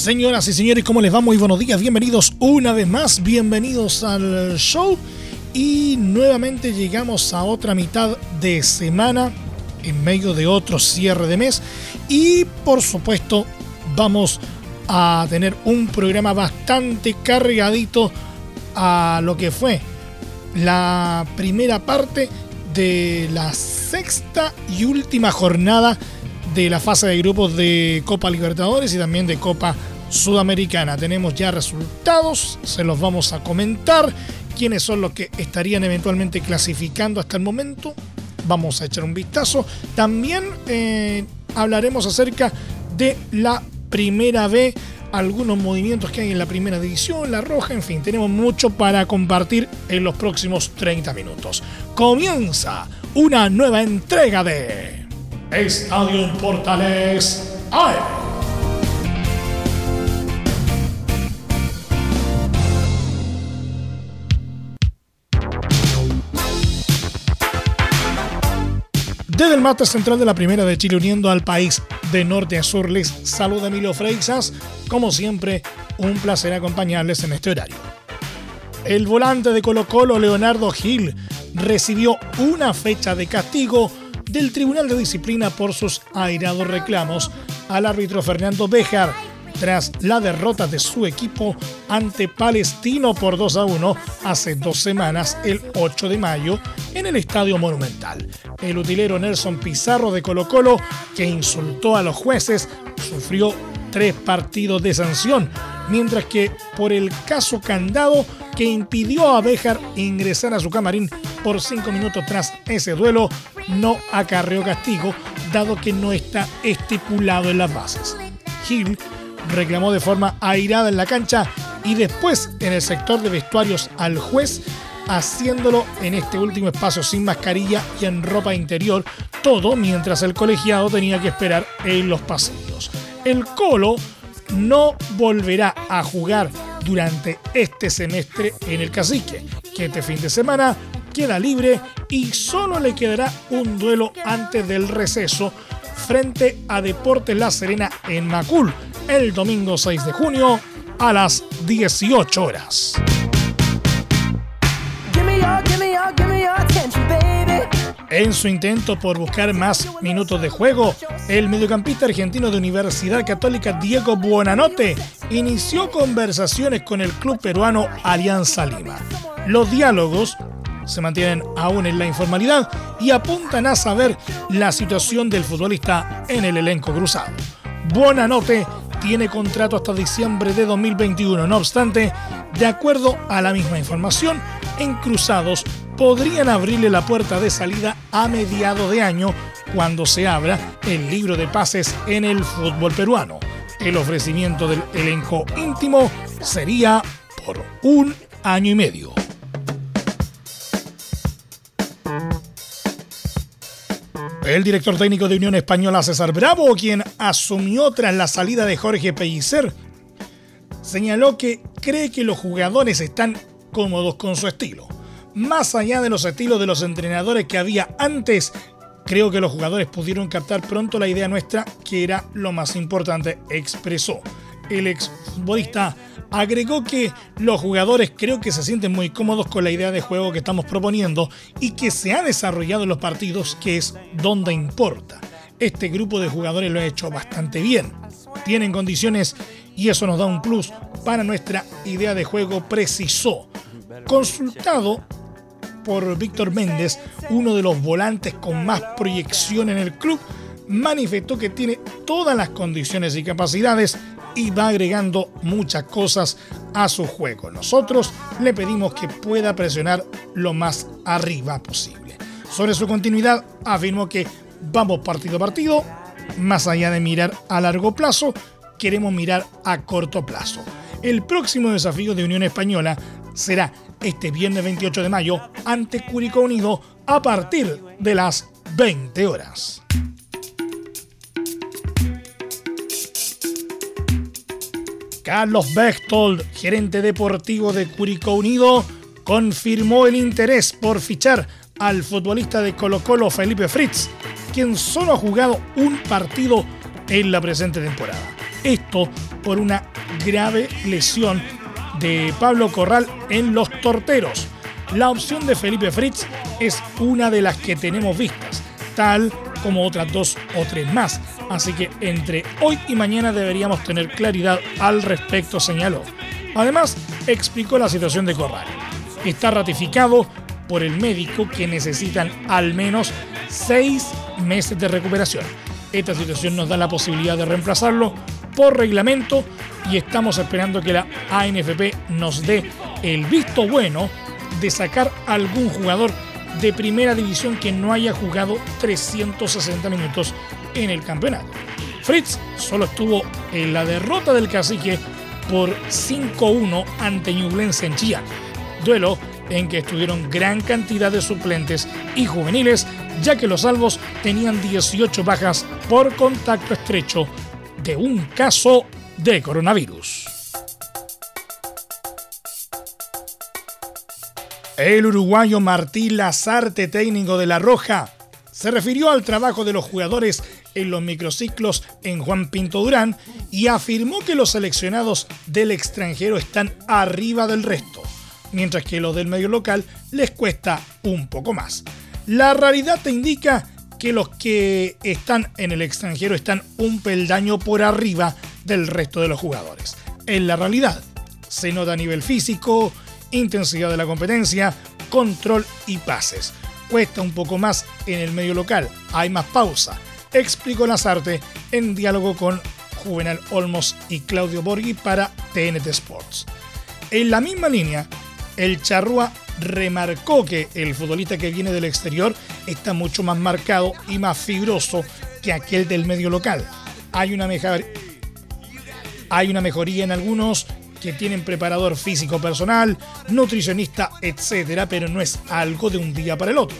Señoras y señores, ¿cómo les va? Muy buenos días, bienvenidos una vez más, bienvenidos al show. Y nuevamente llegamos a otra mitad de semana en medio de otro cierre de mes. Y por supuesto, vamos a tener un programa bastante cargadito a lo que fue la primera parte de la sexta y última jornada de la fase de grupos de Copa Libertadores y también de Copa Sudamericana. Tenemos ya resultados, se los vamos a comentar. ¿Quiénes son los que estarían eventualmente clasificando hasta el momento? Vamos a echar un vistazo. También eh, hablaremos acerca de la primera B, algunos movimientos que hay en la primera división, la roja, en fin, tenemos mucho para compartir en los próximos 30 minutos. Comienza una nueva entrega de Estadio Portales ¡Ay! Desde el mate central de la Primera de Chile, uniendo al país de norte a sur, les saluda Emilio Freixas. Como siempre, un placer acompañarles en este horario. El volante de Colo Colo, Leonardo Gil, recibió una fecha de castigo del Tribunal de Disciplina por sus airados reclamos al árbitro Fernando Bejar tras la derrota de su equipo ante Palestino por 2 a 1 hace dos semanas, el 8 de mayo, en el Estadio Monumental. El utilero Nelson Pizarro de Colo Colo, que insultó a los jueces, sufrió tres partidos de sanción, mientras que por el caso candado que impidió a Béjar ingresar a su camarín por cinco minutos tras ese duelo, no acarreó castigo, dado que no está estipulado en las bases. Gil reclamó de forma airada en la cancha y después en el sector de vestuarios al juez, haciéndolo en este último espacio sin mascarilla y en ropa interior, todo mientras el colegiado tenía que esperar en los pasillos. El Colo no volverá a jugar durante este semestre en el Cacique, que este fin de semana queda libre y solo le quedará un duelo antes del receso frente a Deportes La Serena en Macul, el domingo 6 de junio a las 18 horas. En su intento por buscar más minutos de juego, el mediocampista argentino de Universidad Católica Diego Buonanote inició conversaciones con el club peruano Alianza Lima. Los diálogos se mantienen aún en la informalidad y apuntan a saber la situación del futbolista en el elenco cruzado. Buonanote tiene contrato hasta diciembre de 2021. No obstante, de acuerdo a la misma información, en Cruzados podrían abrirle la puerta de salida a mediado de año cuando se abra el libro de pases en el fútbol peruano. El ofrecimiento del elenco íntimo sería por un año y medio. El director técnico de Unión Española, César Bravo, quien asumió tras la salida de Jorge Pellicer, señaló que cree que los jugadores están cómodos con su estilo. Más allá de los estilos de los entrenadores que había antes, creo que los jugadores pudieron captar pronto la idea nuestra, que era lo más importante, expresó. El exfutbolista Agregó que los jugadores creo que se sienten muy cómodos con la idea de juego que estamos proponiendo y que se ha desarrollado en los partidos, que es donde importa. Este grupo de jugadores lo ha hecho bastante bien. Tienen condiciones y eso nos da un plus para nuestra idea de juego, precisó. Consultado por Víctor Méndez, uno de los volantes con más proyección en el club, manifestó que tiene todas las condiciones y capacidades y va agregando muchas cosas a su juego. Nosotros le pedimos que pueda presionar lo más arriba posible. Sobre su continuidad, afirmó que vamos partido a partido, más allá de mirar a largo plazo, queremos mirar a corto plazo. El próximo desafío de Unión Española será este viernes 28 de mayo ante Curicó Unido a partir de las 20 horas. Carlos Bechtold, gerente deportivo de Curicó Unido, confirmó el interés por fichar al futbolista de Colo Colo Felipe Fritz, quien solo ha jugado un partido en la presente temporada. Esto por una grave lesión de Pablo Corral en los torteros. La opción de Felipe Fritz es una de las que tenemos vistas, tal como otras dos o tres más. Así que entre hoy y mañana deberíamos tener claridad al respecto, señaló. Además, explicó la situación de Corral. Está ratificado por el médico que necesitan al menos seis meses de recuperación. Esta situación nos da la posibilidad de reemplazarlo por reglamento y estamos esperando que la ANFP nos dé el visto bueno de sacar algún jugador de primera división que no haya jugado 360 minutos en el campeonato. Fritz solo estuvo en la derrota del cacique por 5-1 ante Ñublense en Chillán, duelo en que estuvieron gran cantidad de suplentes y juveniles, ya que los salvos tenían 18 bajas por contacto estrecho de un caso de coronavirus. El uruguayo Martín Lazarte, técnico de La Roja, se refirió al trabajo de los jugadores en los microciclos en Juan Pinto Durán y afirmó que los seleccionados del extranjero están arriba del resto, mientras que los del medio local les cuesta un poco más. La realidad te indica que los que están en el extranjero están un peldaño por arriba del resto de los jugadores. En la realidad, se nota a nivel físico, intensidad de la competencia, control y pases. Cuesta un poco más en el medio local, hay más pausa. Explicó Lazarte en diálogo con Juvenal Olmos y Claudio Borghi para TNT Sports. En la misma línea, el Charrúa remarcó que el futbolista que viene del exterior está mucho más marcado y más fibroso que aquel del medio local. Hay una, hay una mejoría en algunos que tienen preparador físico personal, nutricionista, etcétera, pero no es algo de un día para el otro.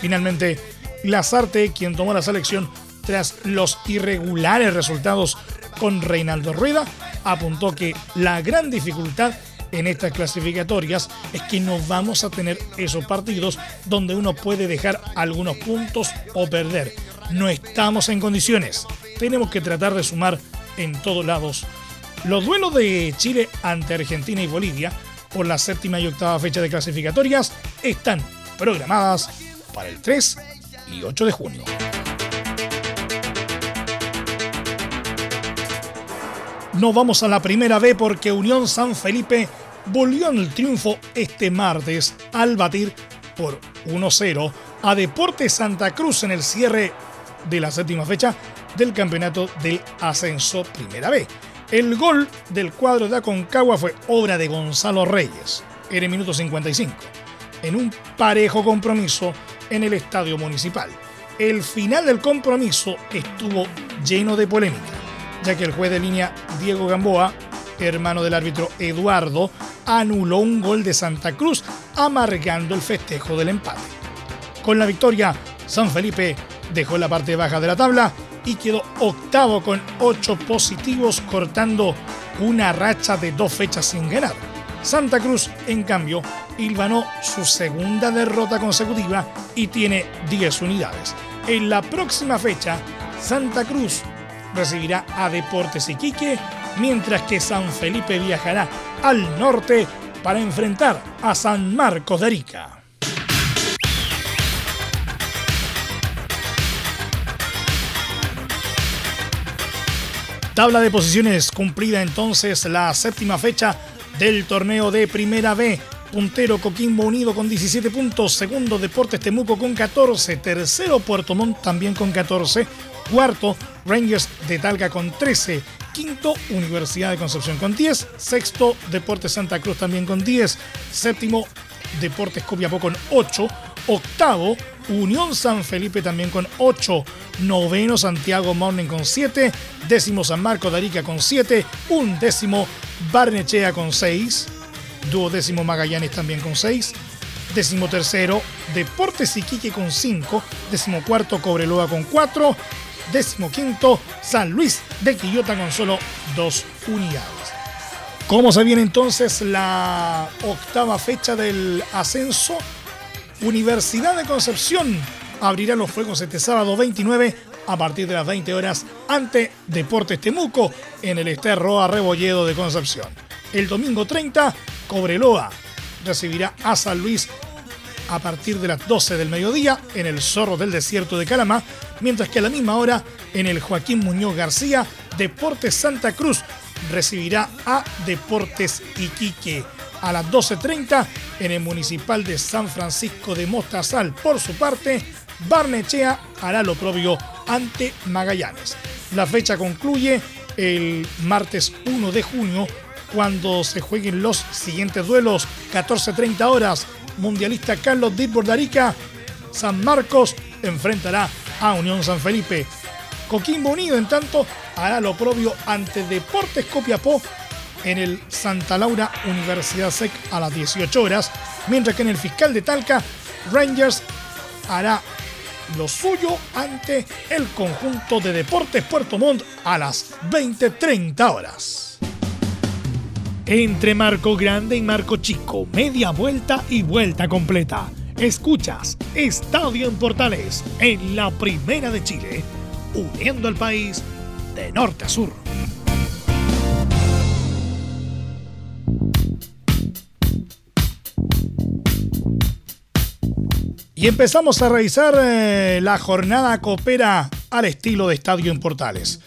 Finalmente, Lazarte, quien tomó la selección tras los irregulares resultados con Reinaldo Rueda, apuntó que la gran dificultad en estas clasificatorias es que no vamos a tener esos partidos donde uno puede dejar algunos puntos o perder. No estamos en condiciones. Tenemos que tratar de sumar en todos lados. Los duelos de Chile ante Argentina y Bolivia por la séptima y octava fecha de clasificatorias están programadas para el 3 y 8 de junio. Nos vamos a la primera B porque Unión San Felipe volvió en el triunfo este martes al batir por 1-0 a Deportes Santa Cruz en el cierre de la séptima fecha del campeonato del ascenso Primera B. El gol del cuadro de Aconcagua fue obra de Gonzalo Reyes, en el minuto 55, en un parejo compromiso en el estadio municipal. El final del compromiso estuvo lleno de polémica, ya que el juez de línea Diego Gamboa, hermano del árbitro Eduardo, anuló un gol de Santa Cruz, amargando el festejo del empate. Con la victoria, San Felipe dejó la parte baja de la tabla y quedó octavo con ocho positivos, cortando una racha de dos fechas sin ganar. Santa Cruz, en cambio, ganó su segunda derrota consecutiva y tiene 10 unidades. En la próxima fecha, Santa Cruz recibirá a Deportes Iquique mientras que San Felipe viajará al norte para enfrentar a San Marcos de Arica. Tabla de posiciones cumplida entonces la séptima fecha del torneo de Primera B. Puntero Coquimbo Unido con 17 puntos, segundo Deportes Temuco con 14, tercero Puerto Montt también con 14, cuarto Rangers de Talca con 13, quinto Universidad de Concepción con 10, sexto Deportes Santa Cruz también con 10, séptimo Deportes Copiapó con 8, Octavo, Unión San Felipe también con 8. Noveno, Santiago Morning con 7. Décimo, San Marco de Arica con 7. Un décimo, Barnechea con 6. Duodécimo, Magallanes también con 6. Décimo tercero, Deportes Iquique con 5. Décimo cuarto, Cobreloa con 4. Décimo quinto, San Luis de Quillota con solo 2 unidades. ¿Cómo se viene entonces la octava fecha del ascenso? Universidad de Concepción abrirá los fuegos este sábado 29 a partir de las 20 horas ante Deportes Temuco en el Esterro Rebolledo de Concepción. El domingo 30, Cobreloa recibirá a San Luis a partir de las 12 del mediodía en el Zorro del Desierto de Calamá, mientras que a la misma hora en el Joaquín Muñoz García, Deportes Santa Cruz recibirá a Deportes Iquique. A las 12.30 en el Municipal de San Francisco de Mostazal, por su parte, Barnechea hará lo propio ante Magallanes. La fecha concluye el martes 1 de junio cuando se jueguen los siguientes duelos. 14.30 horas, mundialista Carlos Díaz Bordarica, San Marcos enfrentará a Unión San Felipe. Coquimbo Unido, en tanto, hará lo propio ante Deportes Copiapó en el Santa Laura Universidad SEC a las 18 horas, mientras que en el Fiscal de Talca, Rangers hará lo suyo ante el conjunto de Deportes Puerto Montt a las 20.30 horas. Entre Marco Grande y Marco Chico, media vuelta y vuelta completa. Escuchas Estadio en Portales en la Primera de Chile, uniendo al país de norte a sur. Y empezamos a revisar eh, la jornada coopera al estilo de Estadio en Portales.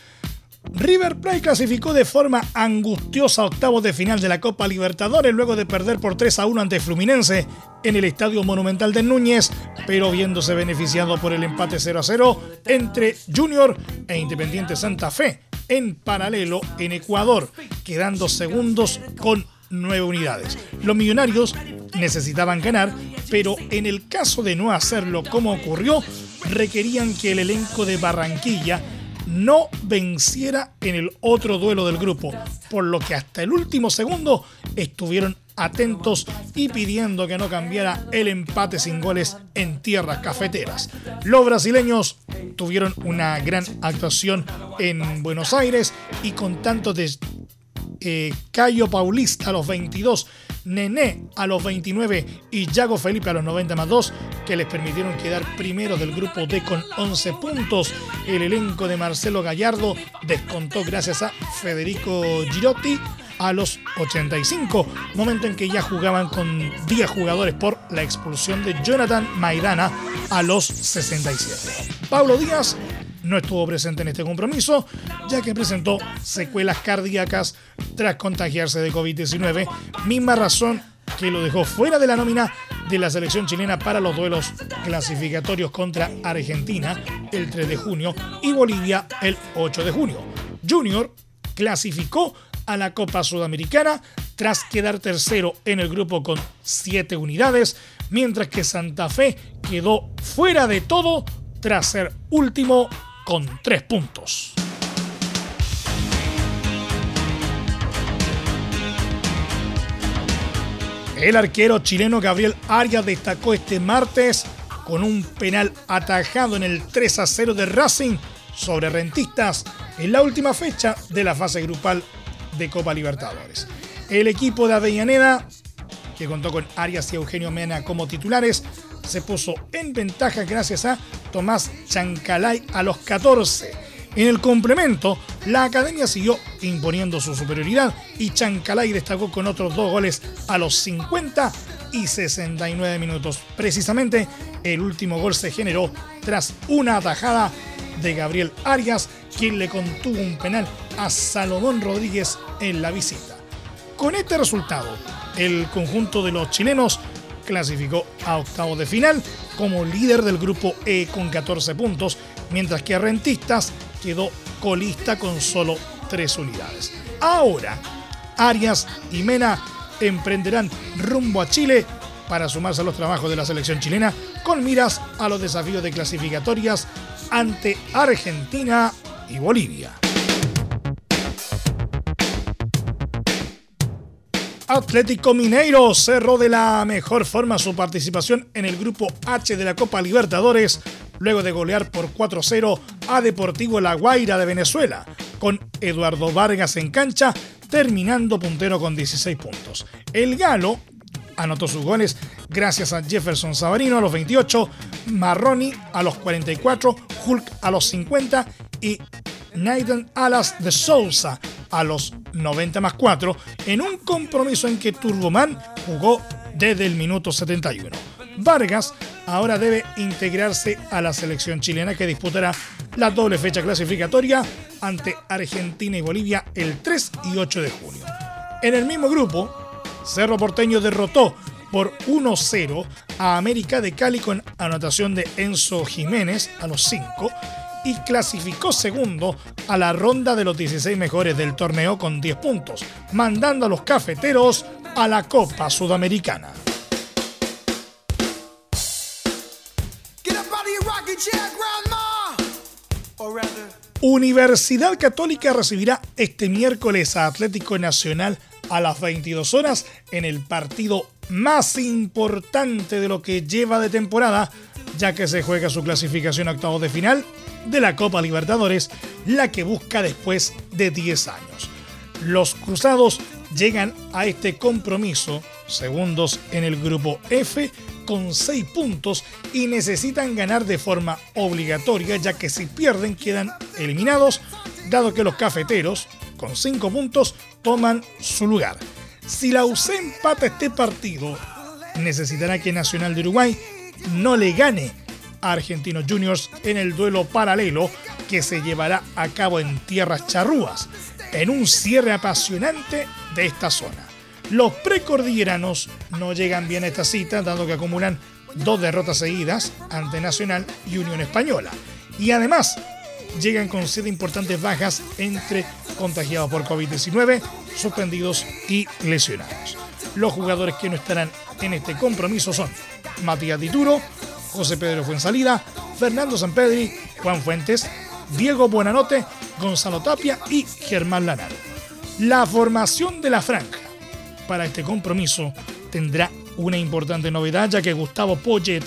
River Plate clasificó de forma angustiosa octavos de final de la Copa Libertadores luego de perder por 3 a 1 ante Fluminense en el Estadio Monumental de Núñez, pero viéndose beneficiado por el empate 0 a 0 entre Junior e Independiente Santa Fe en paralelo en Ecuador, quedando segundos con nueve unidades. Los millonarios necesitaban ganar, pero en el caso de no hacerlo como ocurrió, requerían que el elenco de Barranquilla no venciera en el otro duelo del grupo, por lo que hasta el último segundo estuvieron atentos y pidiendo que no cambiara el empate sin goles en tierras cafeteras. Los brasileños tuvieron una gran actuación en Buenos Aires y con tanto de eh, Cayo Paulista a los 22, Nené a los 29 y Yago Felipe a los 90 más 2, que les permitieron quedar primero del grupo D con 11 puntos. El elenco de Marcelo Gallardo descontó gracias a Federico Girotti a los 85, momento en que ya jugaban con 10 jugadores por la expulsión de Jonathan Maidana a los 67. Pablo Díaz no estuvo presente en este compromiso, ya que presentó secuelas cardíacas tras contagiarse de COVID-19, misma razón que lo dejó fuera de la nómina de la selección chilena para los duelos clasificatorios contra Argentina el 3 de junio y Bolivia el 8 de junio. Junior clasificó a la Copa Sudamericana tras quedar tercero en el grupo con 7 unidades, mientras que Santa Fe quedó fuera de todo tras ser último con tres puntos. El arquero chileno Gabriel Arias destacó este martes con un penal atajado en el 3 a 0 de Racing sobre Rentistas en la última fecha de la fase grupal de Copa Libertadores. El equipo de Avellaneda, que contó con Arias y Eugenio Mena como titulares, se puso en ventaja gracias a Tomás Chancalay a los 14. En el complemento, la academia siguió imponiendo su superioridad y Chancalay destacó con otros dos goles a los 50 y 69 minutos. Precisamente, el último gol se generó tras una atajada de Gabriel Arias, quien le contuvo un penal a Salomón Rodríguez en la visita. Con este resultado, el conjunto de los chilenos clasificó a octavos de final como líder del grupo E con 14 puntos, mientras que Rentistas quedó colista con solo 3 unidades. Ahora, Arias y Mena emprenderán rumbo a Chile para sumarse a los trabajos de la selección chilena con miras a los desafíos de clasificatorias ante Argentina y Bolivia. Atlético Mineiro cerró de la mejor forma su participación en el grupo H de la Copa Libertadores luego de golear por 4-0 a Deportivo La Guaira de Venezuela, con Eduardo Vargas en cancha, terminando puntero con 16 puntos. El Galo anotó sus goles gracias a Jefferson Sabarino a los 28, Marroni a los 44, Hulk a los 50 y Nathan Alas de Sousa a los 90 más 4 en un compromiso en que Turboman jugó desde el minuto 71. Vargas ahora debe integrarse a la selección chilena que disputará la doble fecha clasificatoria ante Argentina y Bolivia el 3 y 8 de junio. En el mismo grupo, Cerro Porteño derrotó por 1-0 a América de Cali con anotación de Enzo Jiménez a los 5 y clasificó segundo a la ronda de los 16 mejores del torneo con 10 puntos, mandando a los cafeteros a la Copa Sudamericana. Universidad Católica recibirá este miércoles a Atlético Nacional a las 22 horas en el partido más importante de lo que lleva de temporada, ya que se juega su clasificación a octavos de final de la Copa Libertadores, la que busca después de 10 años. Los Cruzados llegan a este compromiso, segundos en el grupo F, con 6 puntos y necesitan ganar de forma obligatoria, ya que si pierden quedan eliminados, dado que los cafeteros, con 5 puntos, toman su lugar. Si la UC empata este partido, necesitará que Nacional de Uruguay no le gane a Argentinos Juniors en el duelo paralelo que se llevará a cabo en tierras charrúas, en un cierre apasionante de esta zona. Los precordilleranos no llegan bien a esta cita, dado que acumulan dos derrotas seguidas ante Nacional y Unión Española. Y además, llegan con siete importantes bajas entre contagiados por COVID-19, suspendidos y lesionados. Los jugadores que no estarán en este compromiso son Matías Dituro, José Pedro Fuensalida, Fernando Sampedri, Juan Fuentes, Diego Buenanote, Gonzalo Tapia y Germán Lanaro. La formación de la franja para este compromiso tendrá una importante novedad ya que Gustavo Poyet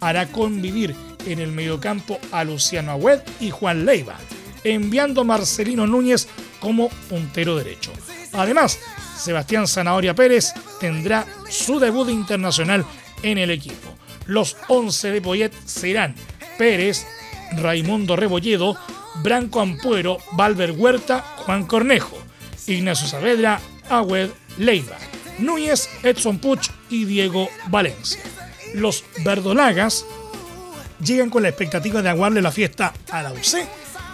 hará convivir en el mediocampo a Luciano Agüed y Juan Leiva, enviando a Marcelino Núñez como puntero derecho. Además, Sebastián Zanahoria Pérez tendrá su debut internacional en el equipo. Los 11 de Poyet serán Pérez, Raimundo Rebolledo, Branco Ampuero, Valver Huerta, Juan Cornejo, Ignacio Saavedra, Agüed, Leiva, Núñez, Edson Puch y Diego Valencia. Los verdolagas llegan con la expectativa de aguarle la fiesta a la UC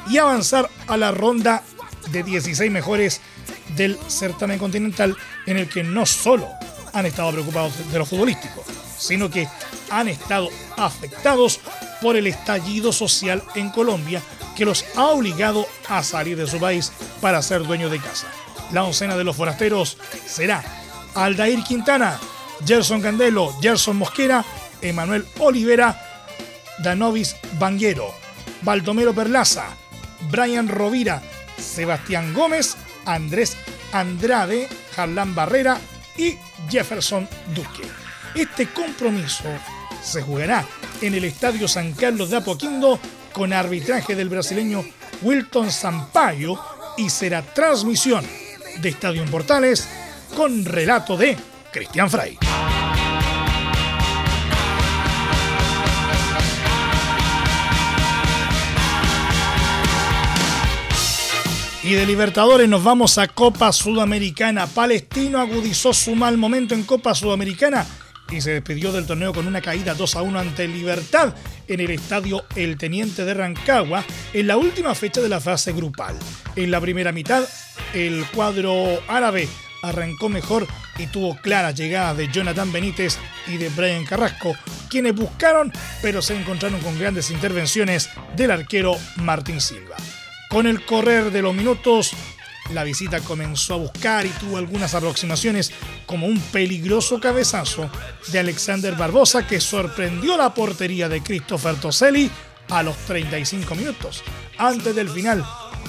y avanzar a la ronda de 16 mejores del certamen continental en el que no solo han estado preocupados de lo futbolístico, sino que han estado afectados por el estallido social en Colombia que los ha obligado a salir de su país para ser dueños de casa. La oncena de los forasteros será Aldair Quintana, Gerson Candelo, Gerson Mosquera, Emanuel Olivera, Danovis Banguero, Baldomero Perlaza, Brian Rovira, Sebastián Gómez, Andrés Andrade, Harlan Barrera y Jefferson Duque. Este compromiso se jugará en el Estadio San Carlos de Apoquindo con arbitraje del brasileño Wilton Sampaio y será transmisión de Estadio en Portales con relato de Cristian Frey. Y de Libertadores nos vamos a Copa Sudamericana. Palestino agudizó su mal momento en Copa Sudamericana y se despidió del torneo con una caída 2 a 1 ante Libertad en el estadio El Teniente de Rancagua en la última fecha de la fase grupal. En la primera mitad, el cuadro árabe arrancó mejor y tuvo claras llegadas de Jonathan Benítez y de Brian Carrasco, quienes buscaron pero se encontraron con grandes intervenciones del arquero Martín Silva. Con el correr de los minutos, La visita comenzó a buscar y tuvo algunas aproximaciones como un peligroso cabezazo de Alexander Barbosa que sorprendió la portería de Christopher Toselli a los 35 minutos. Antes del final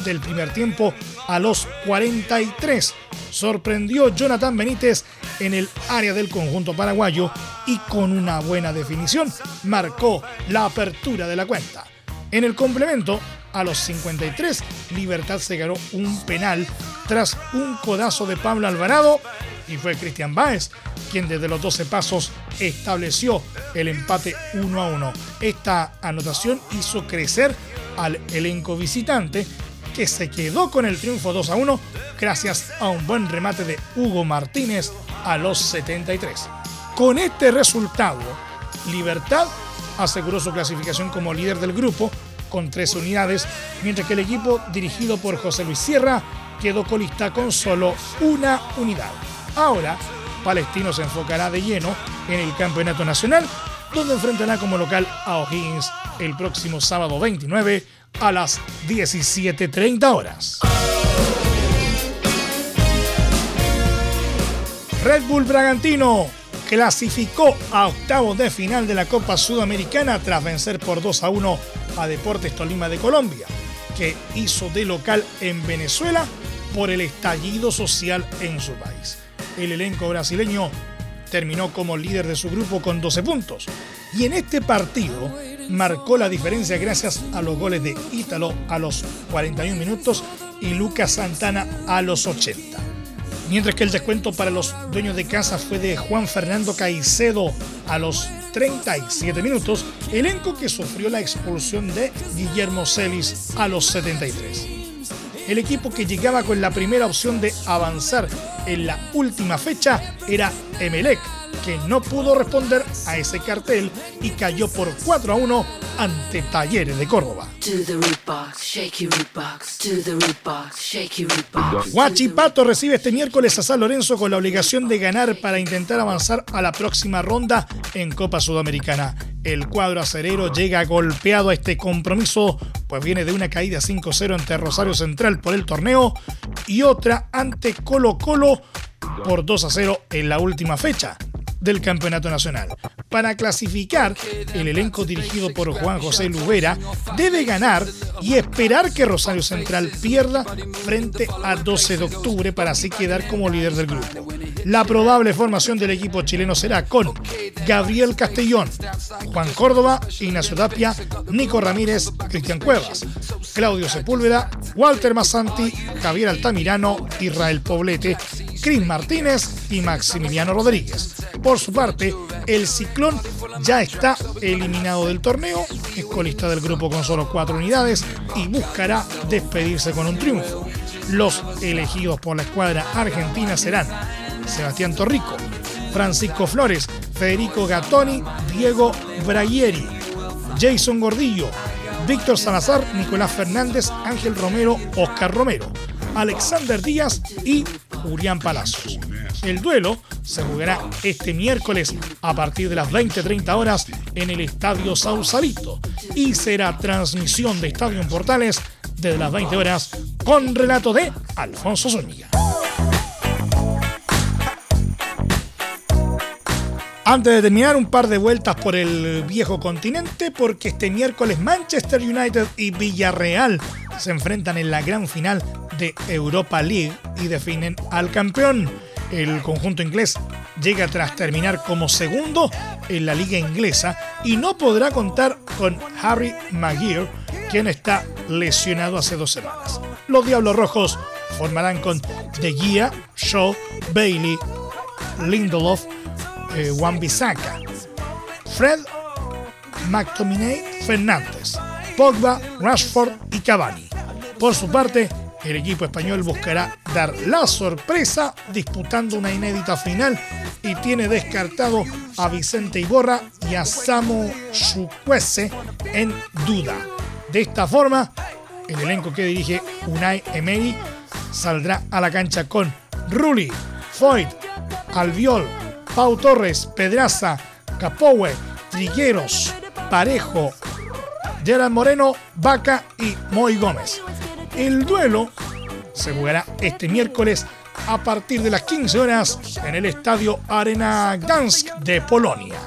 del primer tiempo, a los 43, sorprendió Jonathan Benítez en el área del conjunto paraguayo y con una buena definición marcó la apertura de la cuenta. En el complemento, a los 53, Libertad se ganó un penal tras un codazo de Pablo Alvarado y fue Cristian Báez quien desde los 12 pasos estableció el empate 1 a 1. Esta anotación hizo crecer al elenco visitante que se quedó con el triunfo 2 a 1 gracias a un buen remate de Hugo Martínez a los 73. Con este resultado, Libertad aseguró su clasificación como líder del grupo con tres unidades, mientras que el equipo dirigido por José Luis Sierra quedó colista con solo una unidad. Ahora, Palestino se enfocará de lleno en el Campeonato Nacional, donde enfrentará como local a O'Higgins el próximo sábado 29 a las 17.30 horas. Red Bull Bragantino clasificó a octavos de final de la Copa Sudamericana tras vencer por 2 a 1 a Deportes Tolima de Colombia, que hizo de local en Venezuela por el estallido social en su país. El elenco brasileño terminó como líder de su grupo con 12 puntos y en este partido marcó la diferencia gracias a los goles de Ítalo a los 41 minutos y Lucas Santana a los 80 mientras que el descuento para los dueños de casa fue de Juan Fernando Caicedo a los 37 minutos, elenco que sufrió la expulsión de Guillermo Celis a los 73. El equipo que llegaba con la primera opción de avanzar en la última fecha era Emelec, que no pudo responder a ese cartel y cayó por 4 a 1 ante Talleres de Córdoba. Huachipato recibe este miércoles a San Lorenzo con la obligación de ganar para intentar avanzar a la próxima ronda en Copa Sudamericana. El cuadro acerero llega golpeado a este compromiso, pues viene de una caída 5-0 ante Rosario Central por el torneo y otra ante Colo Colo por 2-0 en la última fecha del Campeonato Nacional. Para clasificar, el elenco dirigido por Juan José Lubera debe ganar y esperar que Rosario Central pierda frente a 12 de octubre para así quedar como líder del grupo. La probable formación del equipo chileno será con Gabriel Castellón, Juan Córdoba, Ignacio Tapia, Nico Ramírez, Cristian Cuevas, Claudio Sepúlveda, Walter Massanti, Javier Altamirano, Israel Poblete, Cris Martínez y Maximiliano Rodríguez. Por su parte, el Ciclón ya está eliminado del torneo, es colista del grupo con solo cuatro unidades y buscará despedirse con un triunfo. Los elegidos por la escuadra argentina serán Sebastián Torrico, Francisco Flores, Federico Gattoni, Diego Bragieri, Jason Gordillo, Víctor Salazar, Nicolás Fernández, Ángel Romero, Oscar Romero, Alexander Díaz y Julián Palacios. El duelo se jugará este miércoles a partir de las 20-30 horas en el Estadio Sausalito y será transmisión de Estadio en Portales desde las 20 horas con relato de Alfonso Zúñiga. Antes de terminar, un par de vueltas por el viejo continente, porque este miércoles Manchester United y Villarreal se enfrentan en la gran final de Europa League y definen al campeón. El conjunto inglés llega tras terminar como segundo en la liga inglesa y no podrá contar con Harry Maguire, quien está lesionado hace dos semanas. Los Diablos Rojos formarán con De Gia, Shaw, Bailey, Lindelof, eh, Juan Bisaca, Fred, McTominay, Fernández, Pogba, Rashford y Cavani. Por su parte, el equipo español buscará dar la sorpresa disputando una inédita final y tiene descartado a Vicente Iborra y a Samu Chukwese en duda. De esta forma, el elenco que dirige Unai Emery saldrá a la cancha con Rulli, Foyt, Albiol, Pau Torres, Pedraza, Capowe, Trigueros, Parejo, Gerard Moreno, Vaca y Moy Gómez. El duelo se jugará este miércoles a partir de las 15 horas en el estadio Arena Gdansk de Polonia.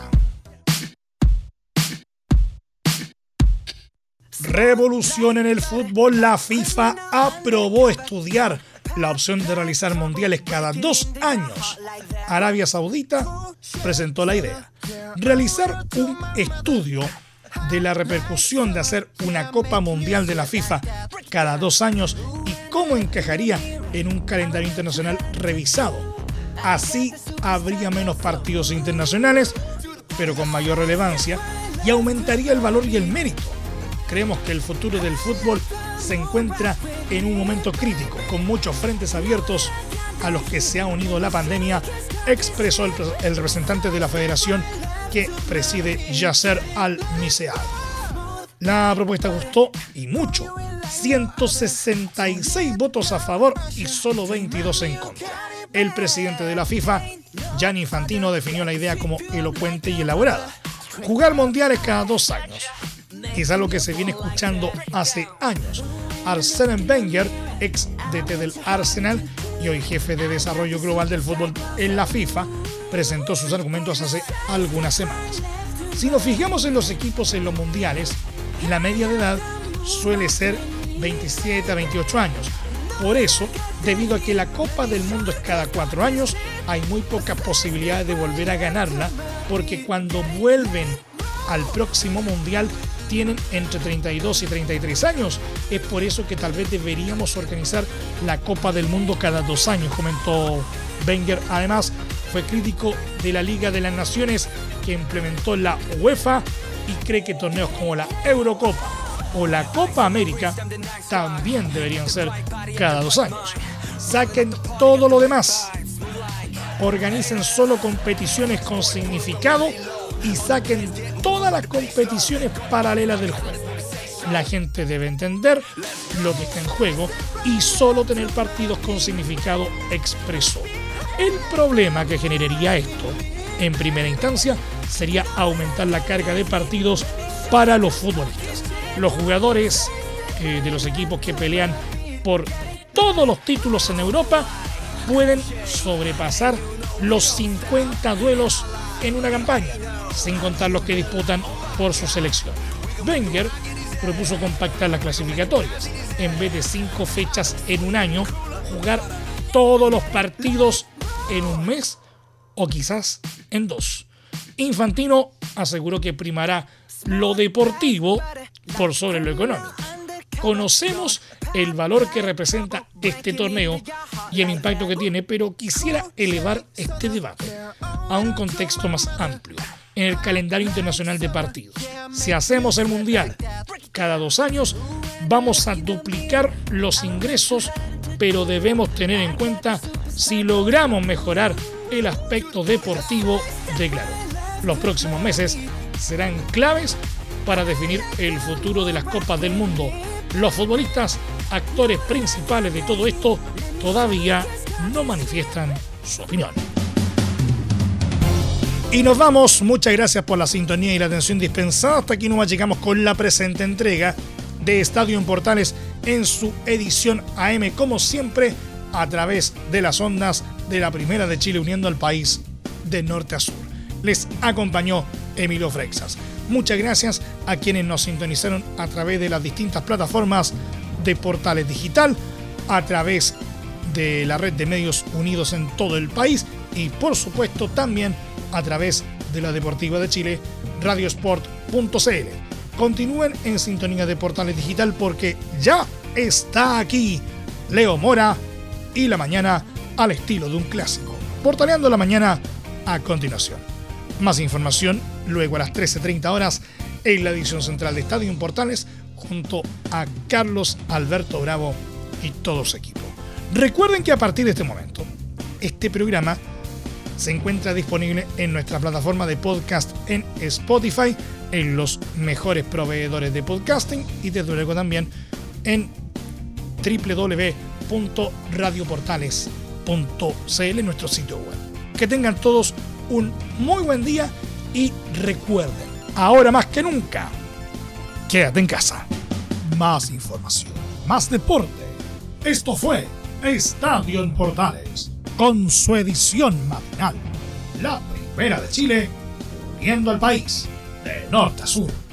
Revolución en el fútbol. La FIFA aprobó estudiar la opción de realizar mundiales cada dos años. Arabia Saudita presentó la idea. Realizar un estudio de la repercusión de hacer una Copa Mundial de la FIFA cada dos años y cómo encajaría en un calendario internacional revisado. Así habría menos partidos internacionales, pero con mayor relevancia, y aumentaría el valor y el mérito. Creemos que el futuro del fútbol se encuentra en un momento crítico, con muchos frentes abiertos a los que se ha unido la pandemia, expresó el, representante de la federación que preside Yasser Al-Misead. La propuesta gustó y mucho. 166 votos a favor y solo 22 en contra. El presidente de la FIFA, Gianni Infantino, definió la idea como elocuente y elaborada. Jugar mundiales cada dos años, es algo que se viene escuchando hace años. Arsene Wenger, ex DT del Arsenal y jefe de desarrollo global del fútbol en la FIFA, presentó sus argumentos hace algunas semanas. Si nos fijamos en los equipos en los mundiales, la media de edad suele ser 27 a 28 años. Por eso, debido a que la Copa del Mundo es cada cuatro años, hay muy pocas posibilidades de volver a ganarla, porque cuando vuelven al próximo mundial tienen entre 32 y 33 años. Es por eso que tal vez deberíamos organizar la Copa del Mundo cada dos años, comentó Wenger. Además, fue crítico de la Liga de las Naciones que implementó la UEFA y cree que torneos como la Eurocopa o la Copa América también deberían ser cada dos años. Saquen todo lo demás. Organicen solo competiciones con significado y saquen todas las competiciones paralelas del juego. La gente debe entender lo que está en juego y solo tener partidos con significado expreso. El problema que generaría esto, en primera instancia, sería aumentar la carga de partidos para los futbolistas. Los jugadores eh, de los equipos que pelean por todos los títulos en Europa pueden sobrepasar los 50 duelos en una campaña sin contar los que disputan por su selección. Wenger propuso compactar las clasificatorias. En vez de cinco fechas en un año, jugar todos los partidos en un mes o quizás en dos. Infantino aseguró que primará lo deportivo por sobre lo económico. Conocemos el valor que representa este torneo y el impacto que tiene, pero quisiera elevar este debate a un contexto más amplio en el calendario internacional de partidos. Si hacemos el Mundial cada dos años, vamos a duplicar los ingresos, pero debemos tener en cuenta si logramos mejorar el aspecto deportivo de claro. Los próximos meses serán claves para definir el futuro de las Copas del Mundo. Los futbolistas, actores principales de todo esto, todavía no manifiestan su opinión. Y nos vamos. Muchas gracias por la sintonía y la atención dispensada. Hasta aquí nomás llegamos con la presente entrega de Estadio en Portales en su edición AM, como siempre, a través de las ondas de la Primera de Chile, uniendo al país de norte a sur. Les acompañó Emilio Freixas. Muchas gracias a quienes nos sintonizaron a través de las distintas plataformas de Portales Digital, a través de la red de medios unidos en todo el país y por supuesto también a través de la Deportiva de Chile, radiosport.cl. Continúen en sintonía de Portales Digital porque ya está aquí Leo Mora y la mañana al estilo de un clásico. Portaleando la mañana a continuación. Más información luego a las 13.30 horas en la edición central de Estadio Portales junto a Carlos Alberto Bravo y todo su equipo. Recuerden que a partir de este momento, este programa se encuentra disponible en nuestra plataforma de podcast en Spotify, en los mejores proveedores de podcasting y desde luego también en www.radioportales.cl, nuestro sitio web. Que tengan todos un muy buen día y recuerden, ahora más que nunca, quédate en casa. Más información, más deporte Esto fue Estadio en Portales, con su edición matinal. La primera de Chile, viendo al país de norte a sur.